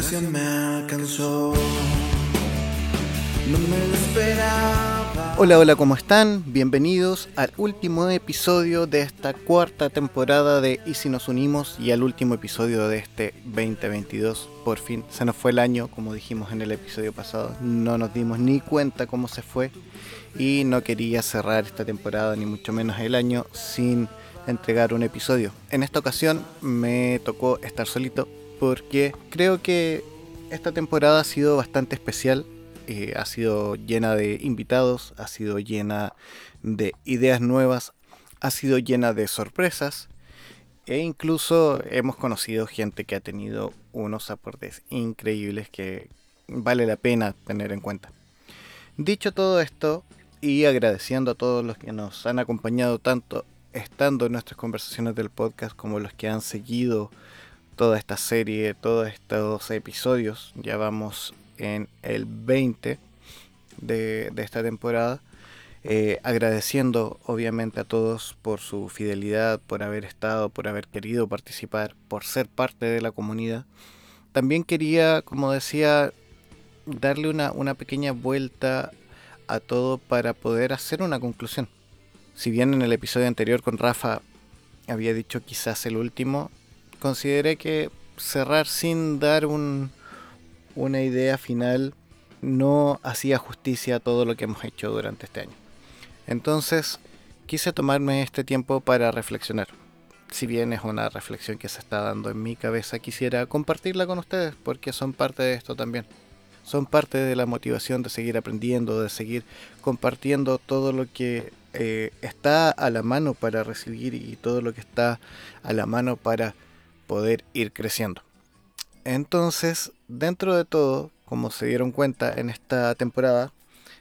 me alcanzó. Hola, hola, ¿cómo están? Bienvenidos al último episodio de esta cuarta temporada de Y si nos unimos y al último episodio de este 2022. Por fin se nos fue el año, como dijimos en el episodio pasado. No nos dimos ni cuenta cómo se fue y no quería cerrar esta temporada, ni mucho menos el año, sin entregar un episodio. En esta ocasión me tocó estar solito porque creo que esta temporada ha sido bastante especial eh, ha sido llena de invitados, ha sido llena de ideas nuevas, ha sido llena de sorpresas e incluso hemos conocido gente que ha tenido unos aportes increíbles que vale la pena tener en cuenta. Dicho todo esto y agradeciendo a todos los que nos han acompañado tanto estando en nuestras conversaciones del podcast como los que han seguido toda esta serie, todos estos episodios, ya vamos en el 20 de, esta temporada. Eh, agradeciendo obviamente a todos por su fidelidad, por haber estado, por haber querido participar, por ser parte de la comunidad. También quería, como decía, darle una, una pequeña vuelta a todo para poder hacer una conclusión. Si bien en el episodio anterior con Rafa había dicho quizás el último, consideré que cerrar sin dar un, una idea final no hacía justicia a todo lo que hemos hecho durante este año. Entonces, quise tomarme este tiempo para reflexionar. Si bien es una reflexión que se está dando en mi cabeza, quisiera compartirla con ustedes porque son parte de esto también. Son parte de la motivación de seguir aprendiendo, de seguir compartiendo todo lo que eh, está a la mano para recibir y todo lo que está a la mano para poder ir creciendo. Entonces, dentro de todo, como se dieron cuenta en esta temporada,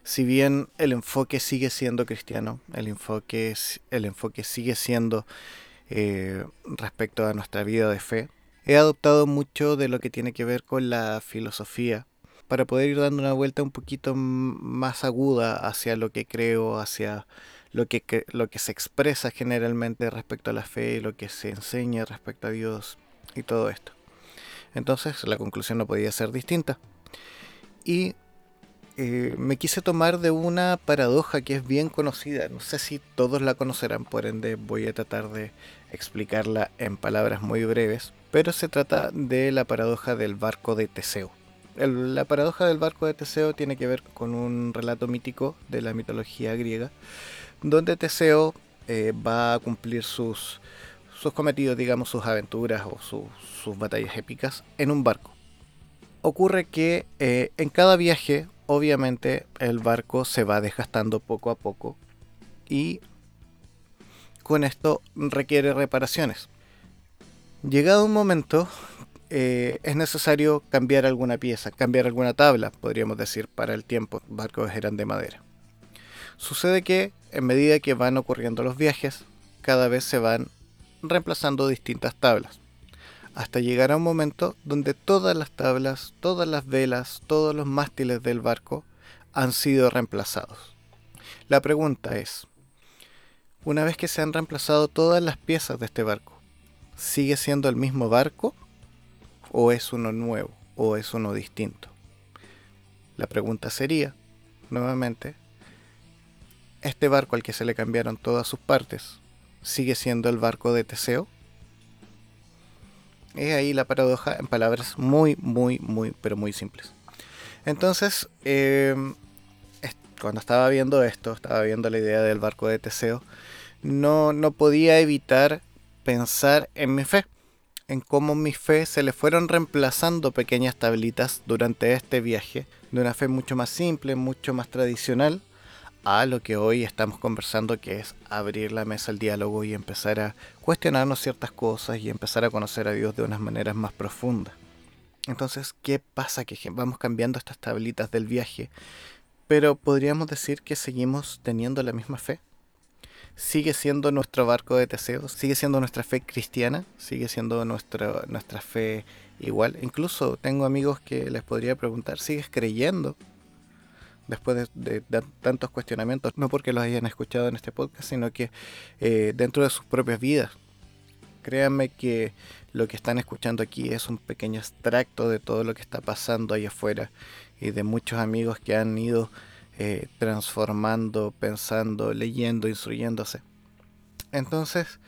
si bien el enfoque sigue siendo cristiano, el enfoque, el enfoque sigue siendo eh, respecto a nuestra vida de fe, he adoptado mucho de lo que tiene que ver con la filosofía para poder ir dando una vuelta un poquito más aguda hacia lo que creo, hacia lo que, lo que se expresa generalmente respecto a la fe, lo que se enseña respecto a Dios y todo esto. Entonces la conclusión no podía ser distinta. Y eh, me quise tomar de una paradoja que es bien conocida. No sé si todos la conocerán, por ende voy a tratar de explicarla en palabras muy breves. Pero se trata de la paradoja del barco de Teseo. la paradoja del barco de Teseo tiene que ver con un relato mítico de la mitología griega, donde Teseo eh, va a cumplir sus, sus cometidos, digamos, sus aventuras o sus batallas épicas en un barco. Ocurre que eh, en cada viaje, obviamente, el barco se va desgastando poco a poco y con esto requiere reparaciones. Llegado un momento, eh, es necesario cambiar alguna pieza, cambiar alguna tabla, podríamos decir, para el tiempo. Barcos eran de madera. Sucede que, en medida que van ocurriendo los viajes, cada vez se van reemplazando distintas tablas, hasta llegar a un momento donde todas las tablas, todas las velas, todos los mástiles del barco han sido reemplazados. La pregunta es, una vez que se han reemplazado todas las piezas de este barco, ¿sigue siendo el mismo barco o es uno nuevo o es uno distinto? La pregunta sería, nuevamente, ¿este barco al que se le cambiaron todas sus partes sigue siendo el barco de Teseo. Es ahí la paradoja en palabras muy, muy, muy, pero muy simples. Entonces, em, cuando estaba viendo esto, estaba viendo la idea del barco de Teseo, no, no podía evitar pensar en mi fe, en cómo mi fe se le fueron reemplazando pequeñas tablitas durante este viaje, de una fe mucho más simple, mucho más tradicional, a lo que hoy estamos conversando, que es abrir la mesa al diálogo y empezar a cuestionarnos ciertas cosas y empezar a conocer a Dios de unas maneras más profundas. Entonces, ¿qué pasa? Que vamos cambiando estas tablitas del viaje, pero podríamos decir que seguimos teniendo la misma fe. Sigue siendo nuestro barco de Teseo, sigue siendo nuestra fe cristiana, sigue siendo nuestra, nuestra fe igual. Incluso tengo amigos que les podría preguntar, ¿sigues creyendo después de, tantos cuestionamientos, no porque los hayan escuchado en este podcast, sino que eh, dentro de sus propias vidas. Créanme que lo que están escuchando aquí es un pequeño extracto de todo lo que está pasando ahí afuera y de muchos amigos que han ido eh, transformando, pensando, leyendo, instruyéndose. Entonces,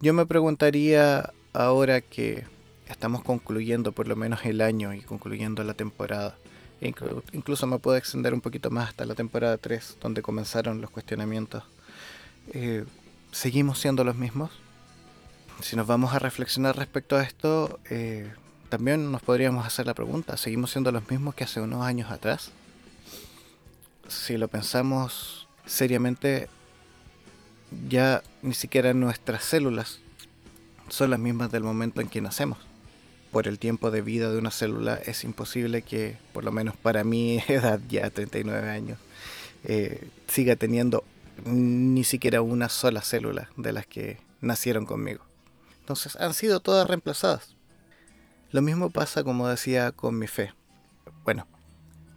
yo me preguntaría ahora que estamos concluyendo por lo menos el año y concluyendo la temporada. Incluso me puedo extender un poquito más hasta la temporada 3, donde comenzaron los cuestionamientos. Eh, ¿Seguimos siendo los mismos? Si nos vamos a reflexionar respecto a esto, eh, también nos podríamos hacer la pregunta, ¿seguimos siendo los mismos que hace unos años atrás? Si lo pensamos seriamente, ya ni siquiera nuestras células son las mismas del momento en que nacemos. Por el tiempo de vida de una célula es imposible que, por lo menos para mi edad, ya 39 años, eh, siga teniendo ni siquiera una sola célula de las que nacieron conmigo. Entonces han sido todas reemplazadas. Lo mismo pasa, como decía, con mi fe. Bueno,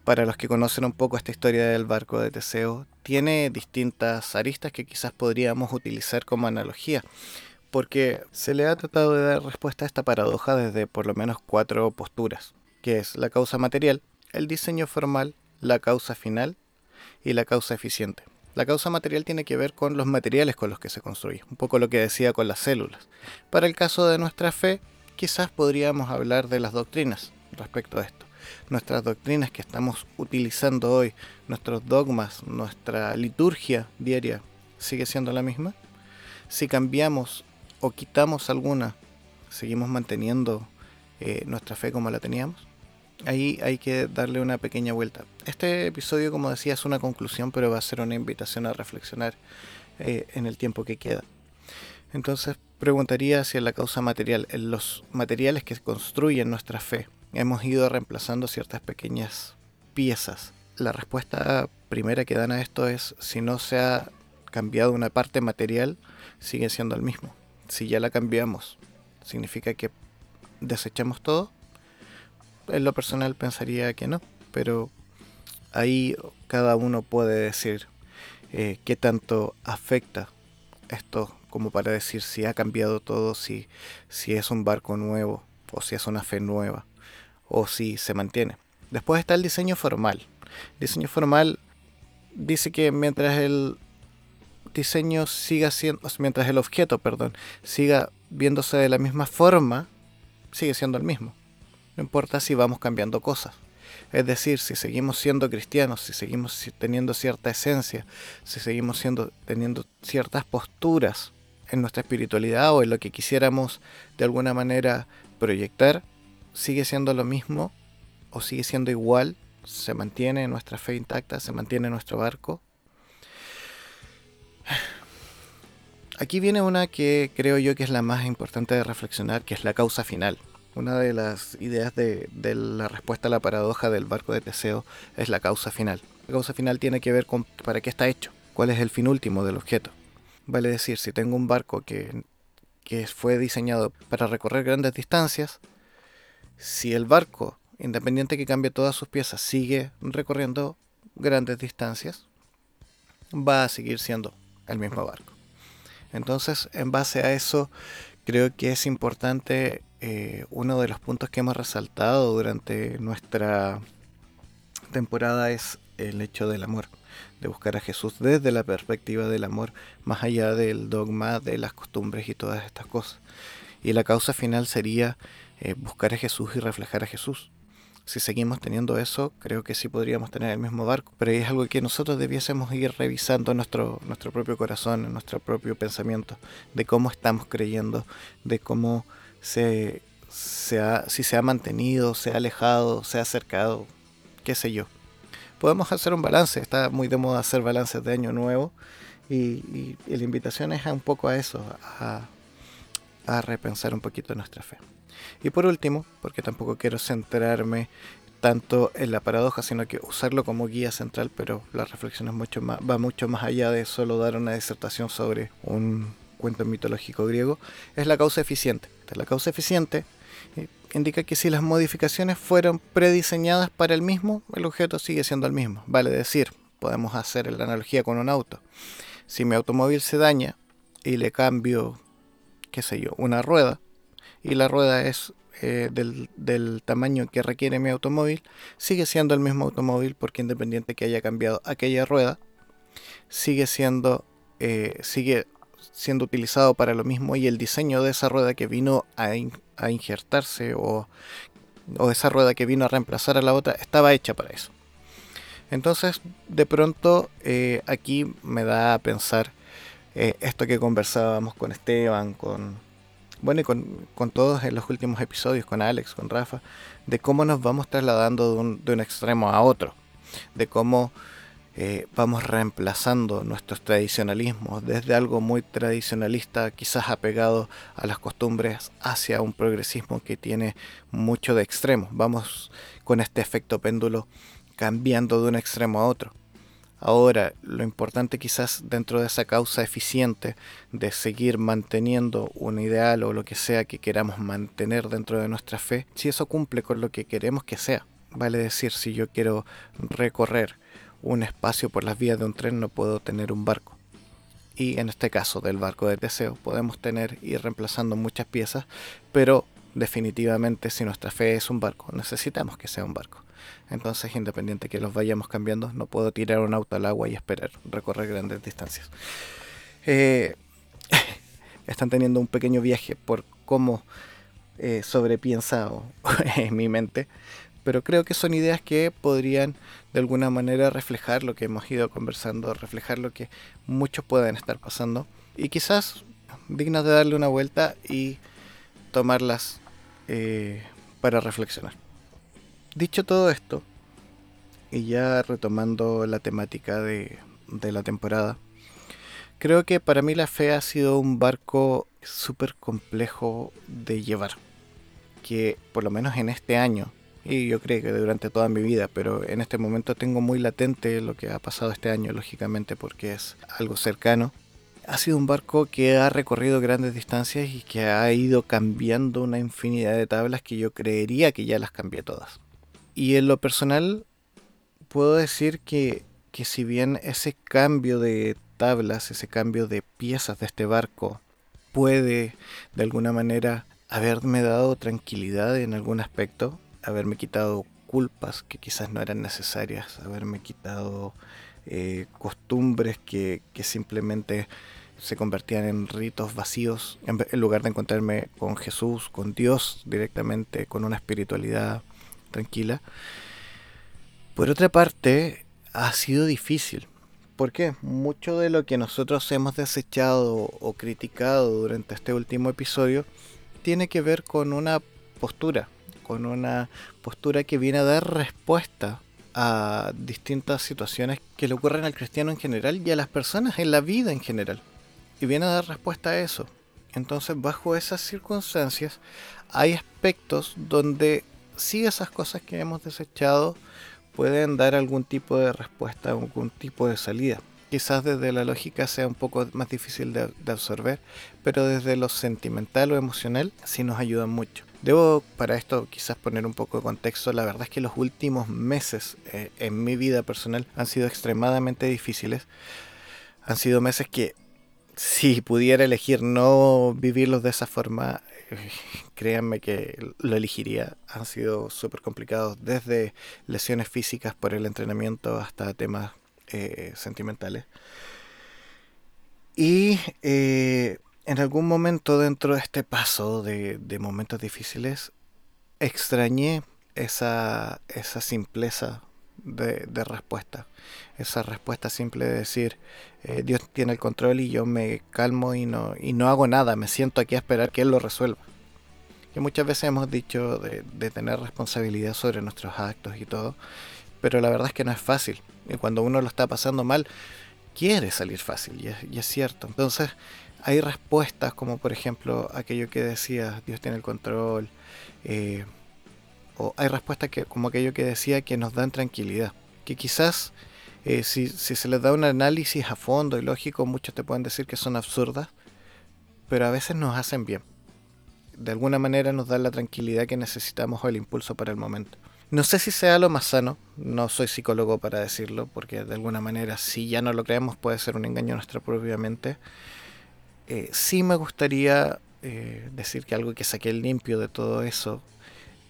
para los que conocen un poco esta historia del barco de Teseo, tiene distintas aristas que quizás podríamos utilizar como analogía, porque se le ha tratado de dar respuesta a esta paradoja desde por lo menos cuatro posturas, que es la causa material, el diseño formal, la causa final y la causa eficiente. La causa material tiene que ver con los materiales con los que se construye, un poco lo que decía con las células. Para el caso de nuestra fe, quizás podríamos hablar de las doctrinas respecto a esto. Nuestras doctrinas que estamos utilizando hoy, nuestros dogmas, nuestra liturgia diaria, ¿sigue siendo la misma? Si cambiamos o quitamos alguna, ¿seguimos manteniendo eh, nuestra fe como la teníamos? ahí hay que darle una pequeña vuelta. Este episodio, como decía, es una conclusión, pero va a ser una invitación a reflexionar eh, en el tiempo que queda. Entonces, preguntaría en la causa material, en los materiales que construyen nuestra fe, hemos ido reemplazando ciertas pequeñas piezas. La respuesta primera que dan a esto es si no se ha cambiado una parte material, sigue siendo el mismo. Si ya la cambiamos, significa que desechamos todo en lo personal pensaría que no, pero ahí cada uno puede decir eh, qué tanto afecta esto como para decir si ha cambiado todo, si, si es un barco nuevo o si es una fe nueva o si se mantiene. Después está el diseño formal. Diseño formal dice que mientras el diseño siga siendo, mientras el objeto, perdón, siga viéndose de la misma forma, sigue siendo el mismo. No importa si vamos cambiando cosas. Es decir, si seguimos siendo cristianos, si seguimos teniendo cierta esencia, si seguimos siendo, teniendo ciertas posturas en nuestra espiritualidad o en lo que quisiéramos de alguna manera proyectar, sigue siendo lo mismo o sigue siendo igual, se mantiene nuestra fe intacta, se mantiene nuestro barco. Aquí viene una que creo yo que es la más importante de reflexionar, que es la causa final. Una de las ideas de, la respuesta a la paradoja del barco de Teseo es la causa final. La causa final tiene que ver con para qué está hecho, cuál es el fin último del objeto. Vale decir, si tengo un barco que, que fue diseñado para recorrer grandes distancias, si el barco, independiente que cambie todas sus piezas, sigue recorriendo grandes distancias, va a seguir siendo el mismo barco. Entonces, en base a eso, creo que es importante eh, uno de los puntos que hemos resaltado durante nuestra temporada es el hecho del amor, de buscar a Jesús desde la perspectiva del amor, más allá del dogma, de las costumbres y todas estas cosas. Y la causa final sería eh, buscar a Jesús y reflejar a Jesús. Si seguimos teniendo eso, creo que sí podríamos tener el mismo barco, pero es algo que nosotros debiésemos ir revisando en nuestro, nuestro propio corazón, en nuestro propio pensamiento, de cómo estamos creyendo, de cómo se, ha, si se ha mantenido, se ha alejado, se ha acercado, qué sé yo. Podemos hacer un balance, está muy de moda hacer balances de año nuevo y, la invitación es un poco a eso, a, a repensar un poquito nuestra fe. Y por último, porque tampoco quiero centrarme tanto en la paradoja, sino que usarlo como guía central, pero la reflexión es mucho más, va mucho más allá de solo dar una disertación sobre un cuento mitológico griego, es la causa eficiente. La causa eficiente indica que si las modificaciones fueron prediseñadas para el mismo, el objeto sigue siendo el mismo. Vale decir, podemos hacer la analogía con un auto. Si mi automóvil se daña y le cambio, qué sé yo, una rueda, y la rueda es eh, del, del, tamaño que requiere mi automóvil, sigue siendo el mismo automóvil porque independiente que haya cambiado aquella rueda, sigue siendo, eh, sigue siendo utilizado para lo mismo y el diseño de esa rueda que vino a, a injertarse o, o esa rueda que vino a reemplazar a la otra estaba hecha para eso. Entonces, de pronto, eh, aquí me da a pensar eh, esto que conversábamos con Esteban, con, bueno, y con, con, todos en los últimos episodios, con Alex, con Rafa, de cómo nos vamos trasladando de un, de un extremo a otro, de cómo eh, vamos reemplazando nuestros tradicionalismos desde algo muy tradicionalista, quizás apegado a las costumbres, hacia un progresismo que tiene mucho de extremo. Vamos con este efecto péndulo cambiando de un extremo a otro. Ahora, lo importante quizás dentro de esa causa eficiente de seguir manteniendo un ideal o lo que sea que queramos mantener dentro de nuestra fe, si eso cumple con lo que queremos que sea. Vale decir, si yo quiero recorrer un espacio por las vías de un tren no puedo tener un barco. Y en este caso del barco de Teseo podemos tener ir reemplazando muchas piezas, pero definitivamente si nuestra fe es un barco, necesitamos que sea un barco. Entonces, independiente que los vayamos cambiando, no puedo tirar un auto al agua y esperar recorrer grandes distancias. Eh, están teniendo un pequeño viaje por cómo eh, sobrepiensado en mi mente pero creo que son ideas que podrían de alguna manera reflejar lo que hemos ido conversando, reflejar lo que muchos pueden estar pasando y quizás dignas de darle una vuelta y tomarlas eh, para reflexionar. Dicho todo esto, y ya retomando la temática de, la temporada, creo que para mí la fe ha sido un barco súper complejo de llevar, que por lo menos en este año y yo creo que durante toda mi vida, pero en este momento tengo muy latente lo que ha pasado este año, lógicamente, porque es algo cercano. Ha sido un barco que ha recorrido grandes distancias y que ha ido cambiando una infinidad de tablas que yo creería que ya las cambié todas. Y en lo personal, puedo decir que, que si bien ese cambio de tablas, ese cambio de piezas de este barco puede de alguna manera haberme dado tranquilidad en algún aspecto, haberme quitado culpas que quizás no eran necesarias, haberme quitado eh, costumbres que, simplemente se convertían en ritos vacíos en, lugar de encontrarme con Jesús, con Dios directamente, con una espiritualidad tranquila. Por otra parte, ha sido difícil. porque Mucho de lo que nosotros hemos desechado o criticado durante este último episodio tiene que ver con una postura, con una postura que viene a dar respuesta a distintas situaciones que le ocurren al cristiano en general y a las personas en la vida en general. Y viene a dar respuesta a eso. Entonces, bajo esas circunstancias, hay aspectos donde sí esas cosas que hemos desechado pueden dar algún tipo de respuesta, algún tipo de salida. Quizás desde la lógica sea un poco más difícil de, absorber, pero desde lo sentimental o emocional sí nos ayudan mucho. Debo para esto quizás poner un poco de contexto. La verdad es que los últimos meses eh, en mi vida personal han sido extremadamente difíciles. Han sido meses que si pudiera elegir no vivirlos de esa forma, créanme que lo elegiría. Han sido súper complicados, desde lesiones físicas por el entrenamiento hasta temas eh, sentimentales. Y en algún momento dentro de este paso de, momentos difíciles, extrañé esa, esa simpleza de, respuesta. Esa respuesta simple de decir, eh, Dios tiene el control y yo me calmo y no, y no hago nada, me siento aquí a esperar que Él lo resuelva. Que muchas veces hemos dicho de, tener responsabilidad sobre nuestros actos y todo, pero la verdad es que no es fácil. Y cuando uno lo está pasando mal, quiere salir fácil, y es, cierto. Entonces, hay respuestas como por ejemplo aquello que decía Dios tiene el control eh, o hay respuestas que como aquello que decía que nos dan tranquilidad. Que quizás eh, si, si, se les da un análisis a fondo y lógico muchos te pueden decir que son absurdas pero a veces nos hacen bien. De alguna manera nos dan la tranquilidad que necesitamos o el impulso para el momento. No sé si sea lo más sano, no soy psicólogo para decirlo, porque de alguna manera si ya no lo creemos puede ser un engaño a nuestra propia mente, eh, sí me gustaría eh, decir que algo que saqué limpio de todo eso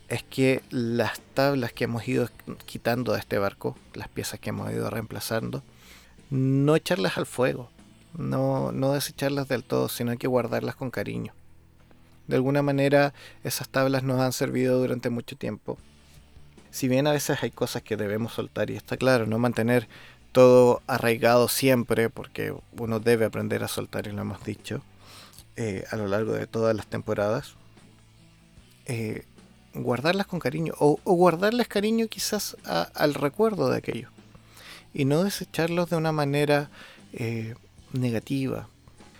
es que las tablas que hemos ido quitando de este barco, las piezas que hemos ido reemplazando, no echarlas al fuego, no, no desecharlas del todo, sino que guardarlas con cariño. De alguna manera esas tablas nos han servido durante mucho tiempo. Si bien a veces hay cosas que debemos soltar y está claro, no mantener todo arraigado siempre, porque uno debe aprender a soltar y lo hemos dicho eh, a lo largo de todas las temporadas. Eh, guardarlas con cariño o, guardarles cariño quizás al recuerdo de aquello y no desecharlos de una manera eh, negativa,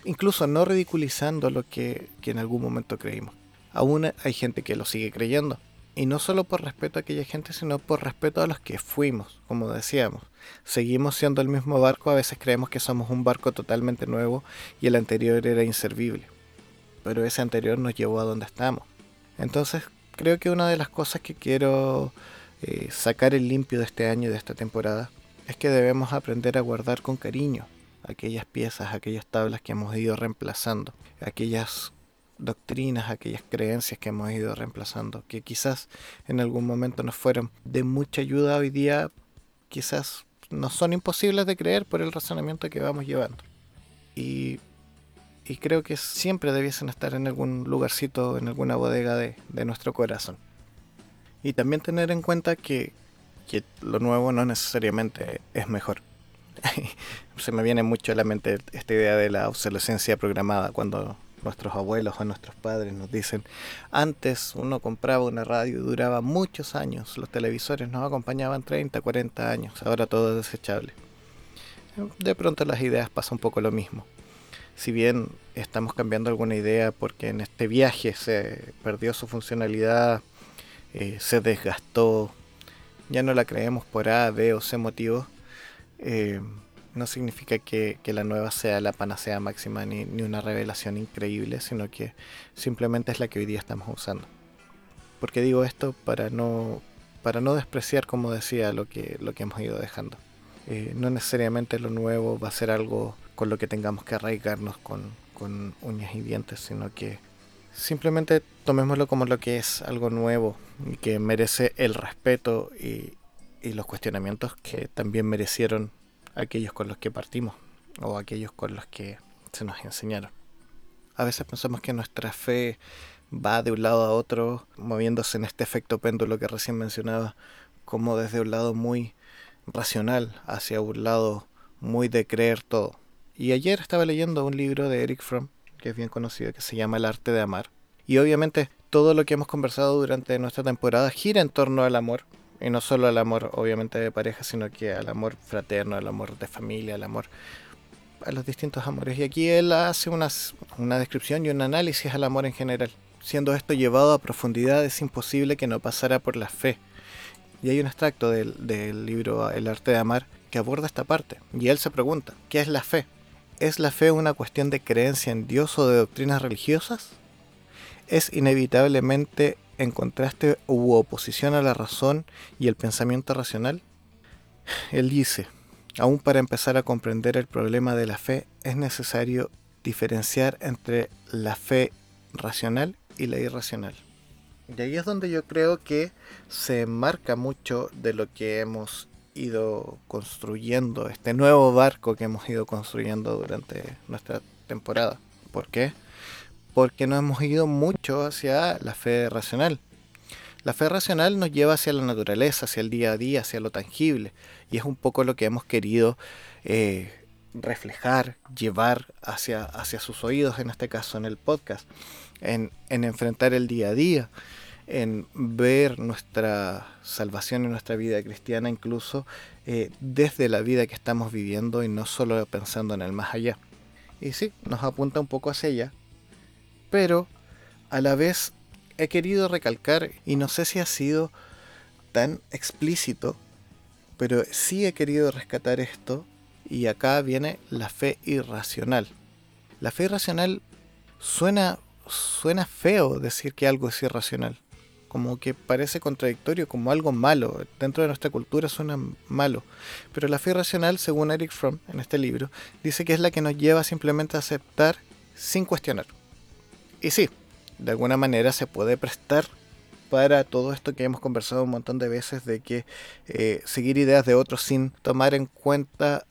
incluso no ridiculizando lo que, en algún momento creímos. Aún hay gente que lo sigue creyendo. Y no solo por respeto a aquella gente, sino por respeto a los que fuimos, como decíamos. Seguimos siendo el mismo barco, a veces creemos que somos un barco totalmente nuevo y el anterior era inservible. Pero ese anterior nos llevó a donde estamos. Entonces creo que una de las cosas que quiero eh, sacar el limpio de este año y de esta temporada es que debemos aprender a guardar con cariño aquellas piezas, aquellas tablas que hemos ido reemplazando, aquellas doctrinas, aquellas creencias que hemos ido reemplazando, que quizás en algún momento nos fueron de mucha ayuda hoy día, quizás no son imposibles de creer por el razonamiento que vamos llevando. Creo que siempre debiesen estar en algún lugarcito, en alguna bodega de, nuestro corazón. Y también tener en cuenta que lo nuevo no necesariamente es mejor. se me viene mucho a la mente esta idea de la obsolescencia programada, cuando nuestros abuelos o nuestros padres nos dicen, antes uno compraba una radio y duraba muchos años, los televisores nos acompañaban 30, 40 años, ahora todo es desechable. De pronto las ideas pasa un poco lo mismo. Si bien estamos cambiando alguna idea porque en este viaje se perdió su funcionalidad, eh, se desgastó, ya no la creemos por A, B o C motivos, eh, no significa que, la nueva sea la panacea máxima ni, una revelación increíble, sino que simplemente es la que hoy día estamos usando. Porque digo esto para no, para no despreciar, como decía, lo que, lo que hemos ido dejando. Eh, no necesariamente lo nuevo va a ser algo con lo que tengamos que arraigarnos con, uñas y dientes, sino que simplemente tomémoslo como lo que es algo nuevo y que merece el respeto y, y los cuestionamientos que también merecieron aquellos con los que partimos o aquellos con los que se nos enseñaron. A veces pensamos que nuestra fe va de un lado a otro, moviéndose en este efecto péndulo que recién mencionaba, como desde un lado muy racional hacia un lado muy de creer todo. Y ayer estaba leyendo un libro de Eric Fromm, que es bien conocido, que se llama El arte de amar. Y obviamente todo lo que hemos conversado durante nuestra temporada gira en torno al amor, y no solo al amor, obviamente, de pareja, sino que al amor fraterno, al amor de familia, al amor a los distintos amores. Y aquí él hace una, una descripción y un análisis al amor en general. Siendo esto llevado a profundidad, es imposible que no pasara por la fe. Y hay un extracto del, del libro El arte de amar que aborda esta parte. Y él se pregunta, ¿qué es la fe? ¿Es la fe una cuestión de creencia en Dios o de doctrinas religiosas? ¿Es inevitablemente en contraste u oposición a la razón y el pensamiento racional? Él dice, aún para empezar a comprender el problema de la fe es necesario diferenciar entre la fe racional y la irracional. Y ahí es donde yo creo que se marca mucho de lo que hemos ido construyendo, este nuevo barco que hemos ido construyendo durante nuestra temporada. ¿Por qué? porque no hemos ido mucho hacia la fe racional. La fe racional nos lleva hacia la naturaleza, hacia el día a día, hacia lo tangible, y es un poco lo que hemos querido eh, reflejar, llevar hacia, hacia sus oídos, en este caso en el podcast, en, enfrentar el día a día, en ver nuestra salvación y nuestra vida cristiana incluso eh, desde la vida que estamos viviendo y no solo pensando en el más allá. Y sí, nos apunta un poco hacia allá, pero a la vez he querido recalcar, y no sé si ha sido tan explícito, pero sí he querido rescatar esto, y acá viene la fe irracional. La fe irracional suena, suena feo decir que algo es irracional, como que parece contradictorio, como algo malo. Dentro de nuestra cultura suena malo. Pero la fe irracional, según Eric Fromm en este libro, dice que es la que nos lleva simplemente a aceptar sin cuestionar Y sí, de alguna manera se puede prestar para todo esto que hemos conversado un montón de veces de que eh, seguir ideas de otros sin tomar en cuenta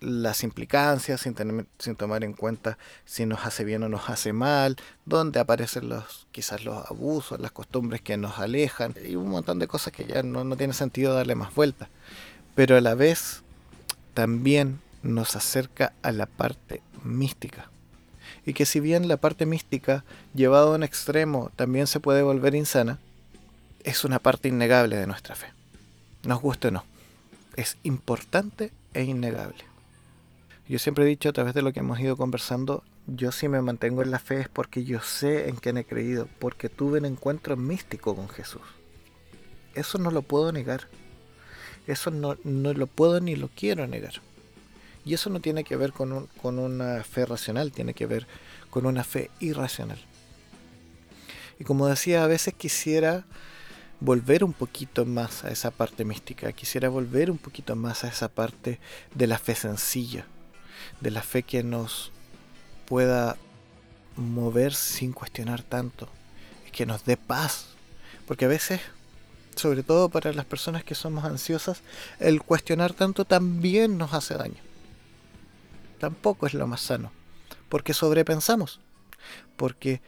las implicancias, sin, sin tomar en cuenta si nos hace bien o nos hace mal, dónde aparecen los quizás los abusos, las costumbres que nos alejan y un montón de cosas que ya no, no tiene sentido darle más vuelta. Pero a la vez también nos acerca a la parte mística. Y que si bien la parte mística, llevado a un extremo, también se puede volver insana, es una parte innegable de nuestra fe. Nos guste o no. Es importante e innegable. Yo siempre he dicho a través de lo que hemos ido conversando, yo si me mantengo en la fe es porque yo sé en quién he creído, porque tuve un encuentro místico con Jesús. Eso no lo puedo negar. Eso no, no lo puedo ni lo quiero negar. Y eso no tiene que ver con, con una fe racional, tiene que ver con una fe irracional. Y como decía, a veces quisiera volver un poquito más a esa parte mística, quisiera volver un poquito más a esa parte de la fe sencilla, de la fe que nos pueda mover sin cuestionar tanto, que nos dé paz, porque a veces, sobre todo para las personas que somos ansiosas, el cuestionar tanto también nos hace daño. Tampoco es lo más sano, porque sobrepensamos, porque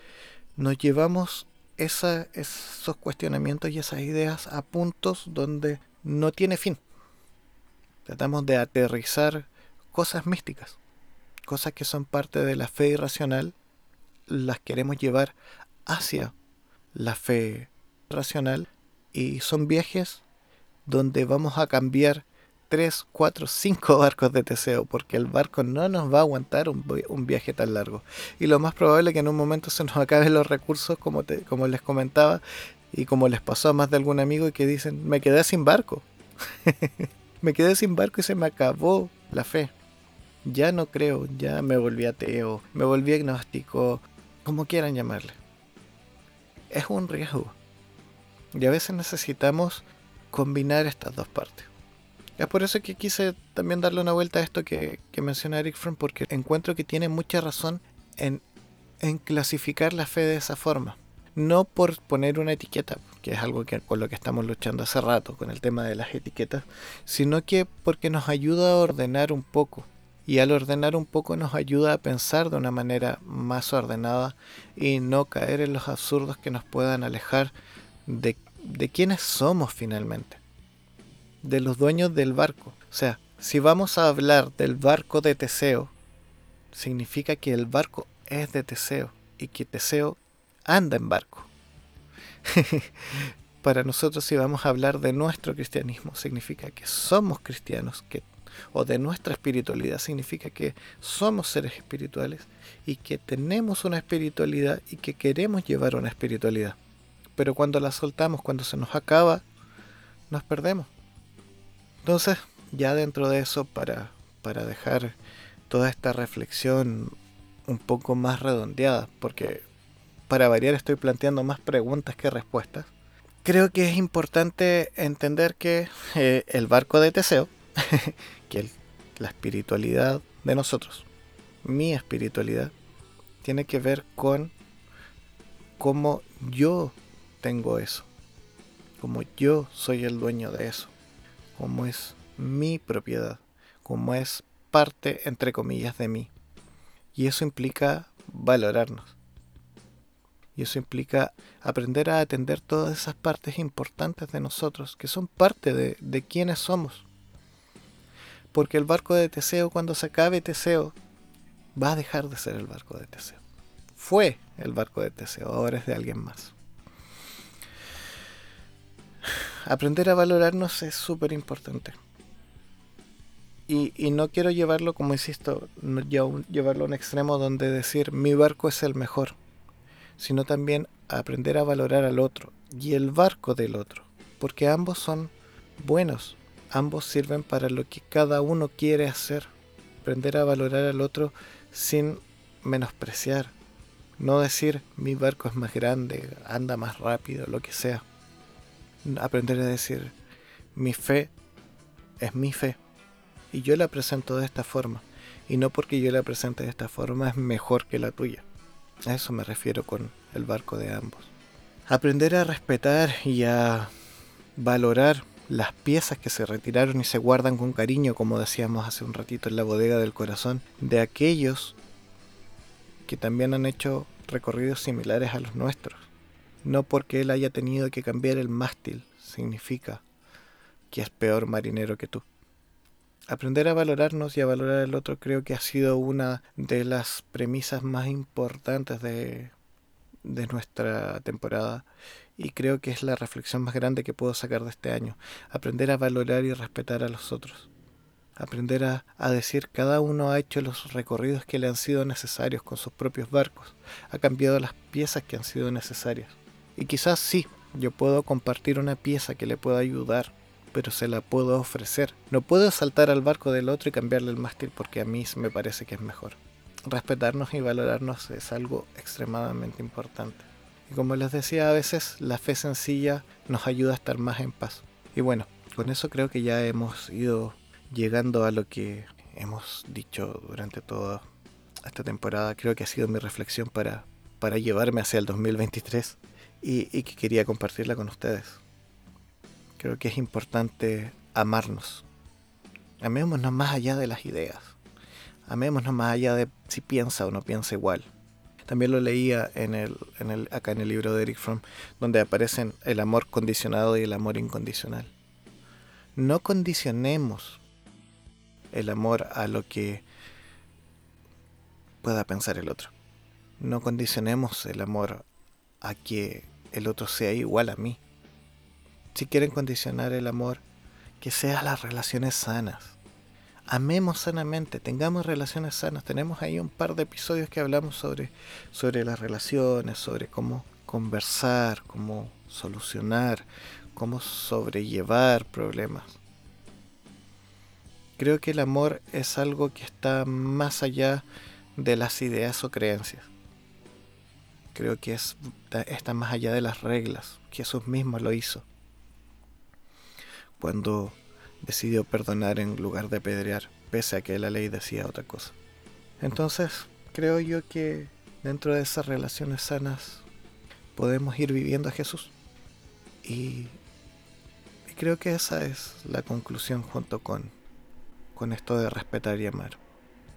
nos llevamos esos cuestionamientos y esas ideas a puntos donde no tiene fin. Tratamos de aterrizar cosas místicas, cosas que son parte de la fe irracional, las queremos llevar hacia la fe racional y son viajes donde vamos a cambiar 3, 4, 5 barcos de Teseo, porque el barco no nos va a aguantar un, viaje tan largo. Y lo más probable es que en un momento se nos acaben los recursos, como, te, como les comentaba, y como les pasó a más de algún amigo y que dicen, me quedé sin barco. me quedé sin barco y se me acabó la fe. Ya no creo, ya me volví ateo, me volví agnóstico, como quieran llamarle. Es un riesgo. Y a veces necesitamos combinar estas dos partes. Es por eso que quise también darle una vuelta a esto que, menciona Eric Fromm, porque encuentro que tiene mucha razón en, clasificar la fe de esa forma. No por poner una etiqueta, que es algo que, con lo que estamos luchando hace rato, con el tema de las etiquetas, sino que porque nos ayuda a ordenar un poco. Y al ordenar un poco nos ayuda a pensar de una manera más ordenada y no caer en los absurdos que nos puedan alejar de, de quiénes somos finalmente de los dueños del barco. O sea, si vamos a hablar del barco de Teseo, significa que el barco es de Teseo y que Teseo anda en barco. Para nosotros si vamos a hablar de nuestro cristianismo, significa que somos cristianos, que, o de nuestra espiritualidad, significa que somos seres espirituales y que tenemos una espiritualidad y que queremos llevar una espiritualidad. Pero cuando la soltamos, cuando se nos acaba, nos perdemos. Entonces, ya dentro de eso, para, para dejar toda esta reflexión un poco más redondeada, porque para variar estoy planteando más preguntas que respuestas, creo que es importante entender que eh, el barco de Teseo, que la espiritualidad de nosotros, mi espiritualidad, tiene que ver con cómo yo tengo eso, como yo soy el dueño de eso como es mi propiedad, como es parte, entre comillas, de mí. Y eso implica valorarnos. Y eso implica aprender a atender todas esas partes importantes de nosotros, que son parte de, de quienes somos. Porque el barco de Teseo, cuando se acabe Teseo, va a dejar de ser el barco de Teseo. Fue el barco de Teseo, ahora es de alguien más aprender a valorarnos es súper importante. Y, no quiero llevarlo, como insisto, no llevarlo a un extremo donde decir mi barco es el mejor, sino también aprender a valorar al otro y el barco del otro, porque ambos son buenos, ambos sirven para lo que cada uno quiere hacer. Aprender a valorar al otro sin menospreciar, no decir mi barco es más grande, anda más rápido, lo que sea aprender a decir, mi fe es mi fe. Y yo la presento de esta forma. Y no porque yo la presente de esta forma es mejor que la tuya. A eso me refiero con el barco de ambos. Aprender a respetar y a valorar las piezas que se retiraron y se guardan con cariño, como decíamos hace un ratito en la bodega del corazón, de aquellos que también han hecho recorridos similares a los nuestros. No porque él haya tenido que cambiar el mástil significa que es peor marinero que tú. Aprender a valorarnos y a valorar al otro creo que ha sido una de las premisas más importantes de, de nuestra temporada y creo que es la reflexión más grande que puedo sacar de este año. Aprender a valorar y respetar a los otros. Aprender a, a, decir cada uno ha hecho los recorridos que le han sido necesarios con sus propios barcos, ha cambiado las piezas que han sido necesarias. Y quizás sí, yo puedo compartir una pieza que le pueda ayudar, pero se la puedo ofrecer. No puedo saltar al barco del otro y cambiarle el mástil porque a mí me parece que es mejor. Respetarnos y valorarnos es algo extremadamente importante. Y como les decía, a veces la fe sencilla nos ayuda a estar más en paz. Y bueno, con eso creo que ya hemos ido llegando a lo que hemos dicho durante toda esta temporada. Creo que ha sido mi reflexión para, para llevarme hacia el 2023 y, y que quería compartirla con ustedes. Creo que es importante amarnos. Amémonos más allá de las ideas. Amémonos más allá de si piensa o no piensa igual. También lo leía en el, en el, acá en el libro de Eric Fromm, donde aparecen el amor condicionado y el amor incondicional. No condicionemos el amor a lo que pueda pensar el otro. No condicionemos el amor a que el otro sea igual a mí. Si quieren condicionar el amor, que sea las relaciones sanas amemos sanamente, tengamos relaciones sanas. Tenemos ahí un par de episodios que hablamos sobre, sobre las relaciones, sobre cómo conversar, cómo solucionar, cómo sobrellevar problemas. Creo que el amor es algo que está más allá de las ideas o creencias. Creo que es, está más allá de las reglas. Jesús mismo lo hizo. Cuando decidió perdonar en lugar de pedrear, pese a que la ley decía otra cosa. Entonces, creo yo que dentro de esas relaciones sanas podemos ir viviendo a Jesús. Y, creo que esa es la conclusión junto con, con esto de respetar y amar.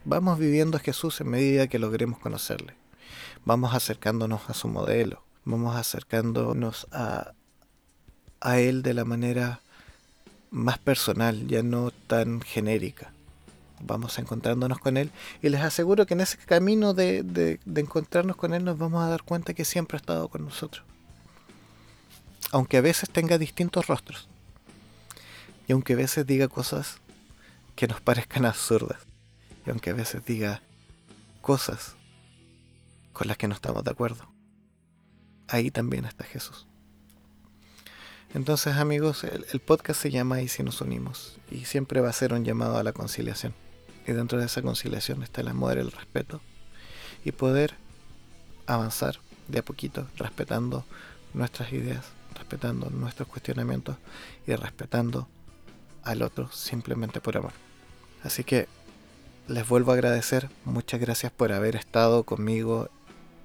Vamos viviendo a Jesús en medida que logremos conocerle. Vamos acercándonos a su modelo. Vamos acercándonos a, a Él de la manera más personal, ya no tan genérica. Vamos encontrándonos con Él y les aseguro que en ese camino de, de, encontrarnos con Él nos vamos a dar cuenta que siempre ha estado con nosotros. Aunque a veces tenga distintos rostros y aunque a veces diga cosas que nos parezcan absurdas y aunque a veces diga cosas con las que no estamos de acuerdo, ahí también está Jesús. Entonces amigos, el, podcast se llama Y si nos unimos y siempre va a ser un llamado a la conciliación. Y dentro de esa conciliación está el amor, el respeto y poder avanzar de a poquito respetando nuestras ideas, respetando nuestros cuestionamientos y respetando al otro simplemente por amor. Así que les vuelvo a agradecer, muchas gracias por haber estado conmigo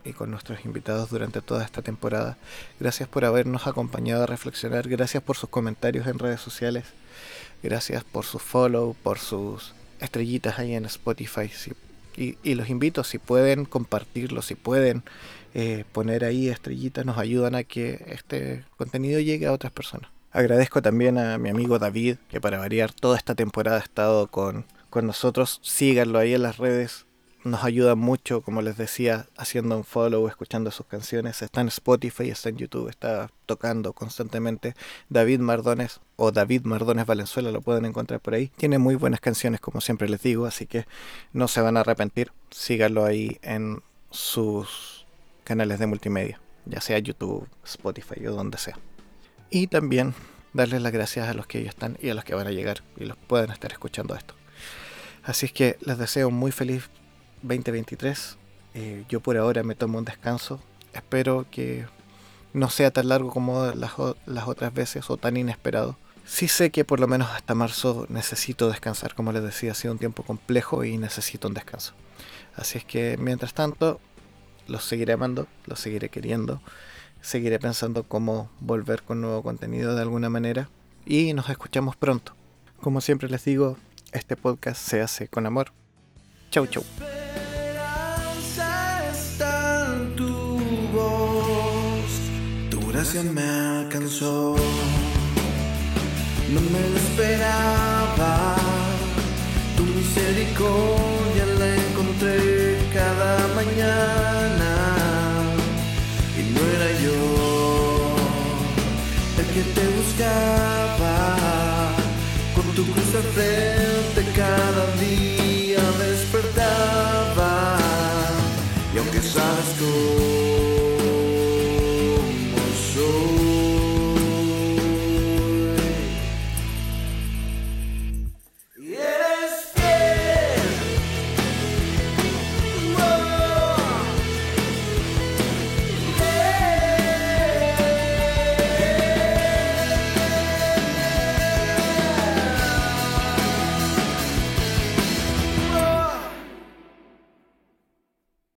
y con nuestros invitados durante toda esta temporada. Gracias por habernos acompañado a reflexionar, gracias por sus comentarios en redes sociales, gracias por su follow, por sus estrellitas ahí en Spotify. y, los invito, si pueden compartirlo, si pueden eh, poner ahí estrellitas, nos ayudan a que este contenido llegue a otras personas. Agradezco también a mi amigo David, que para variar toda esta temporada ha estado con, con nosotros. Síganlo ahí en las redes, nos ayuda mucho, como les decía, haciendo un follow, escuchando sus canciones. Está en Spotify, está en YouTube, está tocando constantemente. David Mardones o David Mardones Valenzuela lo pueden encontrar por ahí. Tiene muy buenas canciones, como siempre les digo, así que no se van a arrepentir. Síganlo ahí en sus canales de multimedia, ya sea YouTube, Spotify o donde sea. Y también darles las gracias a los que ya están y a los que van a llegar y los pueden estar escuchando esto. Así es que les deseo muy feliz 2023. Eh, yo por ahora me tomo un descanso. Espero que no sea tan largo como las, las otras veces o tan inesperado. Sí sé que por lo menos hasta marzo necesito descansar. Como les decía, ha sido un tiempo complejo y necesito un descanso. Así es que mientras tanto, los seguiré amando, los seguiré queriendo, seguiré pensando cómo volver con nuevo contenido de alguna manera y nos escuchamos pronto. Como siempre les digo, este podcast se hace con amor. Chau, chau. Gracia me alcanzó. No me lo esperaba, tu misericordia la encontré cada mañana. Y no era yo el que te buscaba, con tu cruz al día